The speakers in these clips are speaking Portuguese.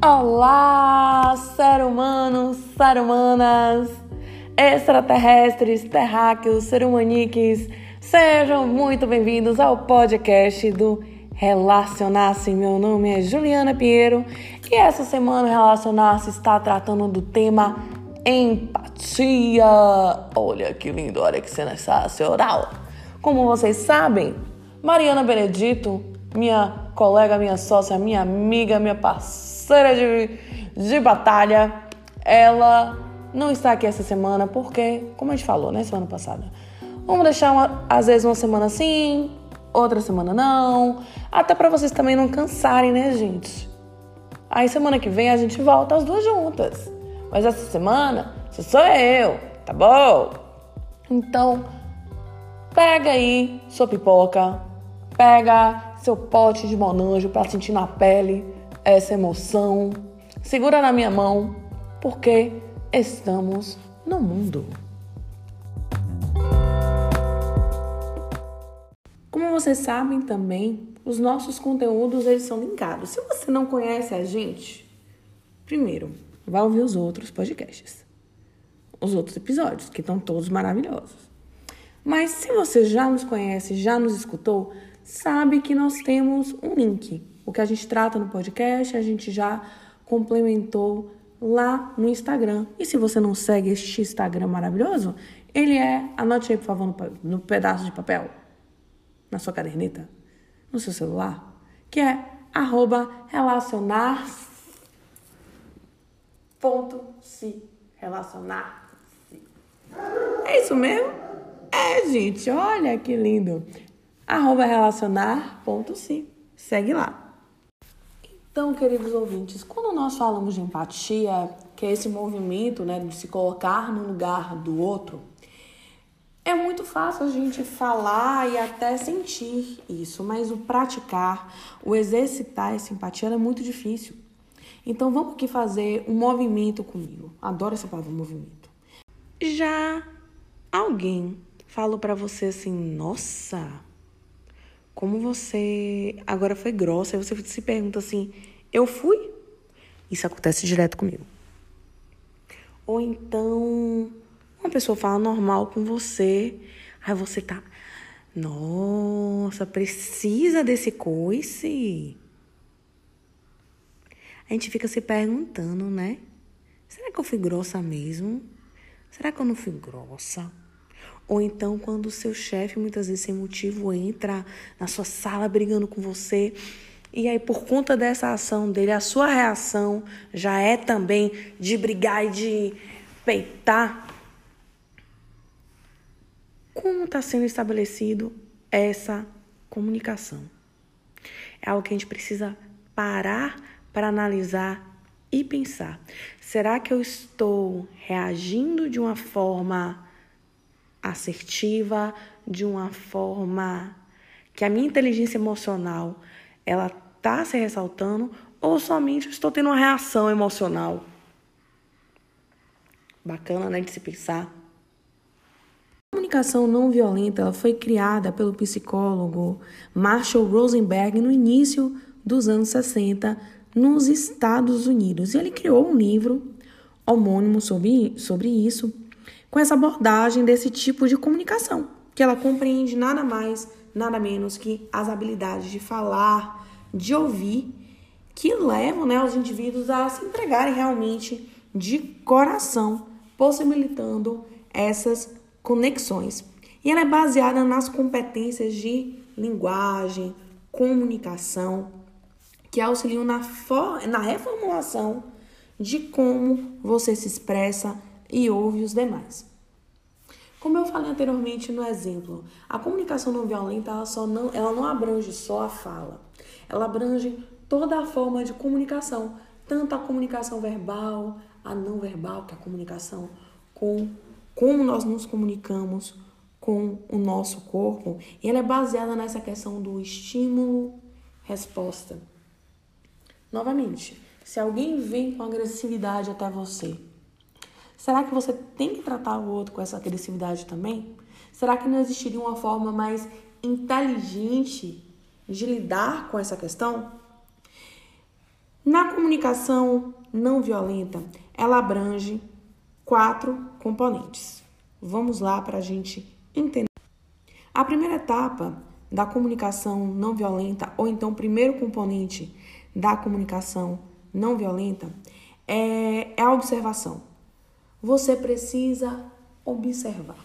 Olá, ser humano, ser humanas, extraterrestres, terráqueos, ser humaniques, sejam muito bem-vindos ao podcast do Relacionar-se. Meu nome é Juliana Pinheiro e essa semana Relacionar-se está tratando do tema empatia. Olha que lindo, olha que sensacional. Como vocês sabem, Mariana Benedito, minha colega, minha sócia, minha amiga, minha parceira de, de batalha, ela não está aqui essa semana porque, como a gente falou, né, semana passada, vamos deixar uma, às vezes uma semana sim, outra semana não, até para vocês também não cansarem, né, gente? Aí semana que vem a gente volta as duas juntas. Mas essa semana só sou eu, tá bom? Então, pega aí sua pipoca, pega seu pote de monanjo para sentir na pele essa emoção. Segura na minha mão, porque estamos no mundo. Como vocês sabem também, os nossos conteúdos eles são linkados. Se você não conhece a gente, primeiro, vá ouvir os outros podcasts. Os outros episódios, que estão todos maravilhosos. Mas se você já nos conhece, já nos escutou, sabe que nós temos um link. O que a gente trata no podcast, a gente já complementou lá no Instagram. E se você não segue este Instagram maravilhoso, ele é, anote aí por favor no, no pedaço de papel, na sua caderneta, no seu celular, que é arroba relacionar.se. Relacionar-se. É isso mesmo? É, gente, olha que lindo. Arroba relacionar.se. Segue lá. Então, queridos ouvintes, quando nós falamos de empatia, que é esse movimento né, de se colocar no lugar do outro, é muito fácil a gente falar e até sentir isso, mas o praticar, o exercitar essa empatia é muito difícil. Então vamos aqui fazer um movimento comigo. Adoro essa palavra movimento. Já alguém falou para você assim: "Nossa, como você agora foi grossa". Aí você se pergunta assim: "Eu fui?". Isso acontece direto comigo. Ou então uma pessoa fala normal com você, aí você tá, nossa, precisa desse coice? A gente fica se perguntando, né? Será que eu fui grossa mesmo? Será que eu não fui grossa? Ou então, quando o seu chefe, muitas vezes sem motivo, entra na sua sala brigando com você, e aí, por conta dessa ação dele, a sua reação já é também de brigar e de peitar. Como está sendo estabelecido essa comunicação? É algo que a gente precisa parar para analisar e pensar. Será que eu estou reagindo de uma forma assertiva, de uma forma que a minha inteligência emocional ela tá se ressaltando ou somente estou tendo uma reação emocional? Bacana, né, de se pensar. A comunicação não violenta foi criada pelo psicólogo Marshall Rosenberg no início dos anos 60 nos Estados Unidos. E ele criou um livro homônimo sobre, sobre isso, com essa abordagem desse tipo de comunicação, que ela compreende nada mais, nada menos que as habilidades de falar, de ouvir, que levam né, os indivíduos a se entregarem realmente de coração, possibilitando essas conexões. E ela é baseada nas competências de linguagem, comunicação, que auxiliam na, na reformulação de como você se expressa e ouve os demais. Como eu falei anteriormente no exemplo, a comunicação não violenta ela, só não, ela não abrange só a fala, ela abrange toda a forma de comunicação, tanto a comunicação verbal, a não verbal, que é a comunicação com como nós nos comunicamos com o nosso corpo, e ela é baseada nessa questão do estímulo-resposta. Novamente, se alguém vem com agressividade até você, será que você tem que tratar o outro com essa agressividade também? Será que não existiria uma forma mais inteligente de lidar com essa questão? Na comunicação não violenta, ela abrange quatro componentes. Vamos lá para a gente entender. A primeira etapa da comunicação não violenta, ou então o primeiro componente da comunicação não violenta, é, é a observação. Você precisa observar.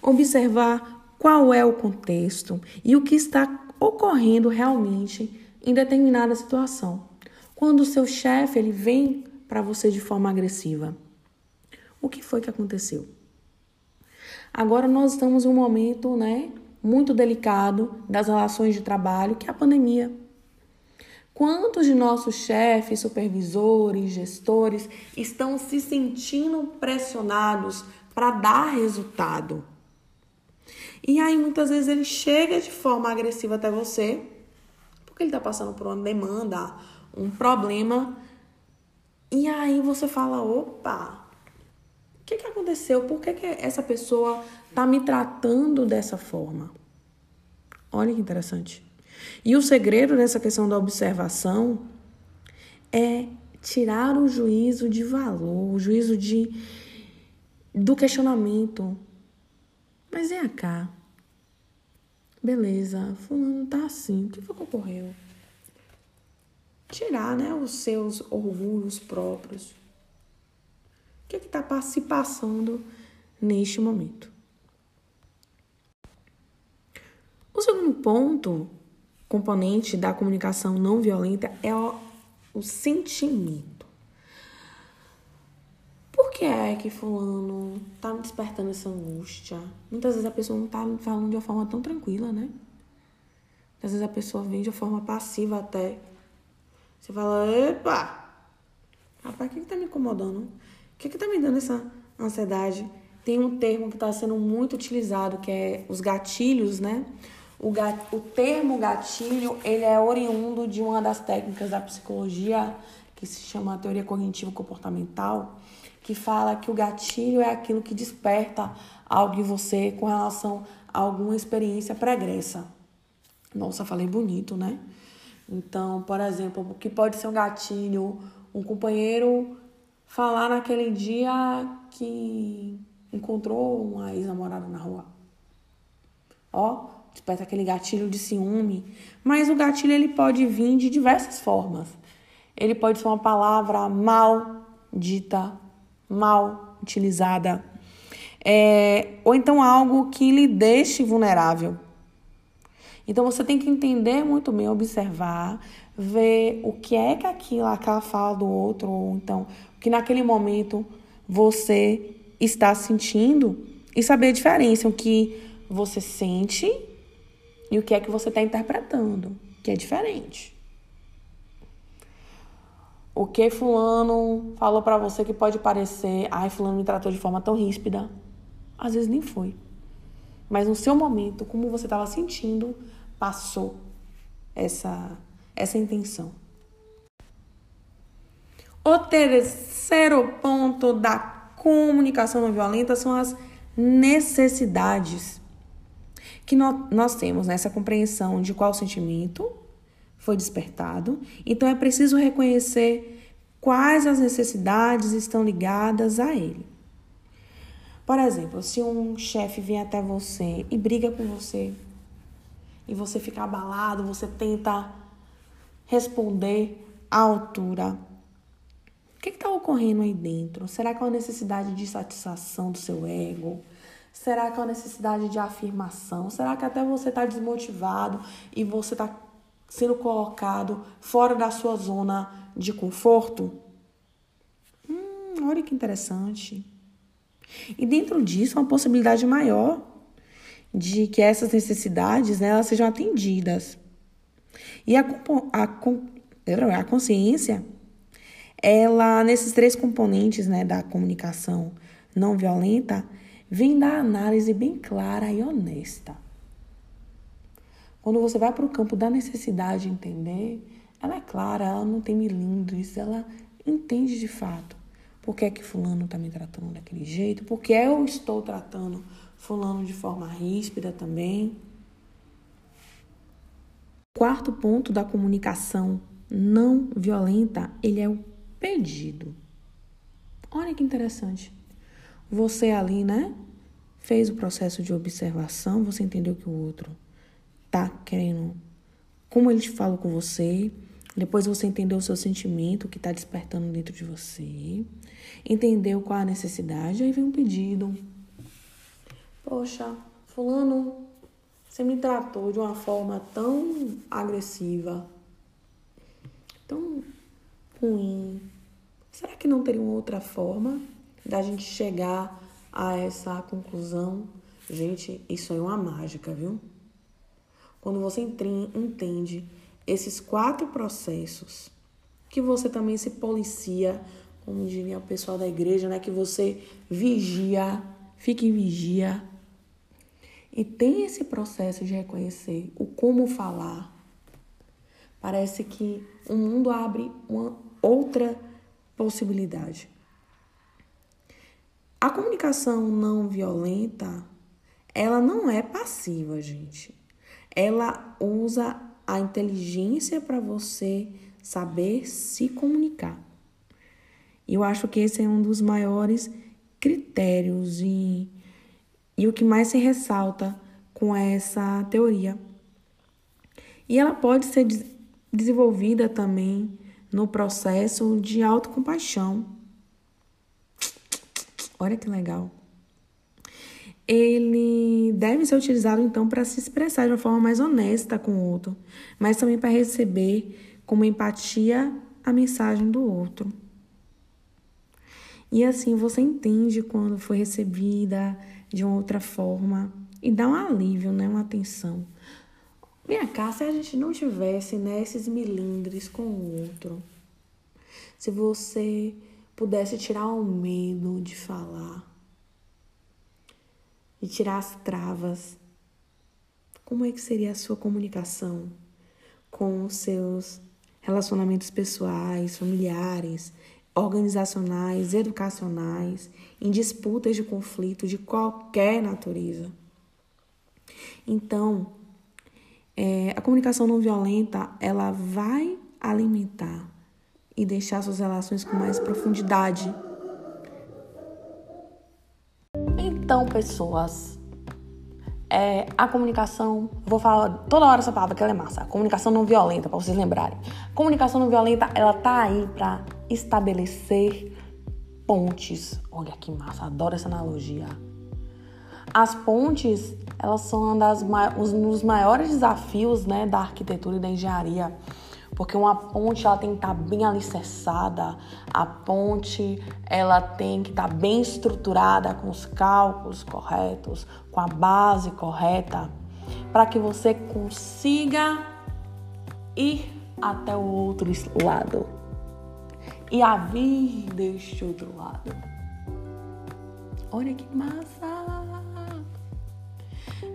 Observar qual é o contexto e o que está ocorrendo realmente em determinada situação. Quando o seu chefe ele vem para você de forma agressiva, o que foi que aconteceu? Agora nós estamos em um momento, né, muito delicado das relações de trabalho, que é a pandemia. Quantos de nossos chefes, supervisores, gestores estão se sentindo pressionados para dar resultado? E aí muitas vezes ele chega de forma agressiva até você, porque ele está passando por uma demanda, um problema. E aí você fala: opa, o que, que aconteceu? Por que, que essa pessoa está me tratando dessa forma? Olha que interessante. E o segredo dessa questão da observação é tirar o juízo de valor, o juízo de do questionamento. Mas vem cá. Beleza, fulano tá assim. O que foi que ocorreu? Tirar, né, os seus orgulhos próprios. O que é que tá se passando neste momento? O segundo ponto, componente da comunicação não violenta, é o, o sentimento que é que fulano tá me despertando essa angústia? Muitas vezes a pessoa não tá falando de uma forma tão tranquila, né? Às vezes a pessoa vem de uma forma passiva até. Você fala, epa! Rapaz, o que, que tá me incomodando? O que, que tá me dando essa ansiedade? Tem um termo que está sendo muito utilizado, que é os gatilhos, né? O, gat... o termo gatilho, ele é oriundo de uma das técnicas da psicologia que se chama teoria cognitivo comportamental, que fala que o gatilho é aquilo que desperta algo em você com relação a alguma experiência pregressa. Nossa, falei bonito, né? Então, por exemplo, o que pode ser um gatilho? Um companheiro falar naquele dia que encontrou uma ex-namorada na rua. Ó, desperta aquele gatilho de ciúme. Mas o gatilho ele pode vir de diversas formas. Ele pode ser uma palavra mal dita mal utilizada, é, ou então algo que lhe deixe vulnerável. Então você tem que entender muito bem, observar, ver o que é que aquilo, aquela fala do outro, ou então o que naquele momento você está sentindo e saber a diferença, o que você sente e o que é que você está interpretando, que é diferente o que fulano falou para você que pode parecer, ai, fulano me tratou de forma tão ríspida, às vezes nem foi. Mas no seu momento, como você estava sentindo, passou essa essa intenção. O terceiro ponto da comunicação não violenta são as necessidades que nós temos nessa compreensão de qual sentimento foi despertado. Então é preciso reconhecer quais as necessidades estão ligadas a ele. Por exemplo, se um chefe vem até você e briga com você, e você fica abalado, você tenta responder à altura. O que está ocorrendo aí dentro? Será que é uma necessidade de satisfação do seu ego? Será que é uma necessidade de afirmação? Será que até você está desmotivado e você está sendo colocado fora da sua zona de conforto? Hum, olha que interessante. E dentro disso, uma possibilidade maior de que essas necessidades né, elas sejam atendidas. E a, a, a consciência, ela, nesses três componentes né, da comunicação não violenta, vem da análise bem clara e honesta. Quando você vai para o campo da necessidade de entender, ela é clara, ela não tem milindres, ela entende de fato por que é que fulano está me tratando daquele jeito, porque eu estou tratando fulano de forma ríspida também. Quarto ponto da comunicação não violenta, ele é o pedido. Olha que interessante. Você ali, né? Fez o processo de observação, você entendeu que o outro tá querendo como ele falou com você, depois você entendeu o seu sentimento que está despertando dentro de você, entendeu qual a necessidade, aí vem um pedido. Poxa, fulano, você me tratou de uma forma tão agressiva, tão ruim. Será que não teria uma outra forma da gente chegar a essa conclusão? Gente, isso é uma mágica, viu? Quando você entende esses quatro processos, que você também se policia, como diria o pessoal da igreja, né? Que você vigia, fique em vigia. E tem esse processo de reconhecer o como falar. Parece que o mundo abre uma outra possibilidade. A comunicação não violenta, ela não é passiva, gente ela usa a inteligência para você saber se comunicar. Eu acho que esse é um dos maiores critérios e, e o que mais se ressalta com essa teoria. E ela pode ser desenvolvida também no processo de autocompaixão. Olha que legal ele deve ser utilizado então para se expressar de uma forma mais honesta com o outro, mas também para receber como empatia a mensagem do outro. E assim você entende quando foi recebida de uma outra forma e dá um alívio, né, uma atenção. Vem cá, se a gente não tivesse né, milindres com o outro, se você pudesse tirar o medo de falar, de tirar as travas. Como é que seria a sua comunicação com os seus relacionamentos pessoais, familiares, organizacionais, educacionais, em disputas de conflito de qualquer natureza? Então, é, a comunicação não violenta ela vai alimentar e deixar suas relações com mais profundidade Então, pessoas, é, a comunicação, vou falar toda hora essa palavra que ela é massa, a comunicação não violenta, para vocês lembrarem. A comunicação não violenta, ela tá aí para estabelecer pontes. Olha que massa, adoro essa analogia. As pontes, elas são um, um dos maiores desafios né, da arquitetura e da engenharia porque uma ponte ela tem que estar tá bem alicerçada, a ponte ela tem que estar tá bem estruturada com os cálculos corretos, com a base correta, para que você consiga ir até o outro lado e a vir deste outro lado. Olha que massa!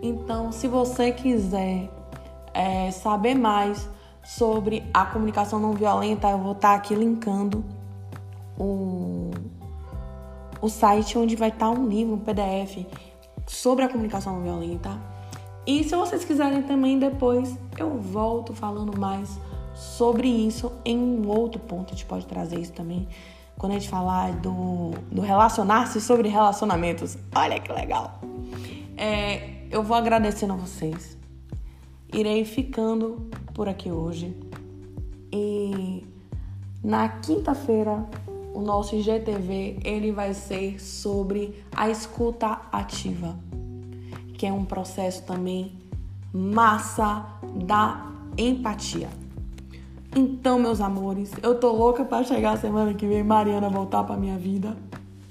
Então, se você quiser é, saber mais sobre a comunicação não violenta, eu vou estar aqui linkando o, o site onde vai estar um livro, um PDF sobre a comunicação não violenta. E se vocês quiserem também depois, eu volto falando mais sobre isso em um outro ponto. A gente pode trazer isso também quando a gente falar do, do relacionar-se sobre relacionamentos. Olha que legal! É, eu vou agradecendo a vocês irei ficando por aqui hoje. E na quinta-feira, o nosso IGTV ele vai ser sobre a escuta ativa, que é um processo também massa da empatia. Então, meus amores, eu tô louca para chegar a semana que vem Mariana voltar para minha vida.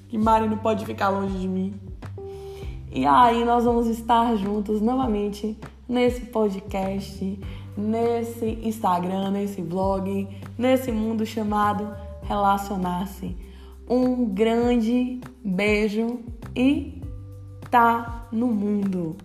Que Mari não pode ficar longe de mim. E aí nós vamos estar juntos novamente nesse podcast, nesse Instagram, nesse blog, nesse mundo chamado Relacionar-se. Um grande beijo e tá no mundo.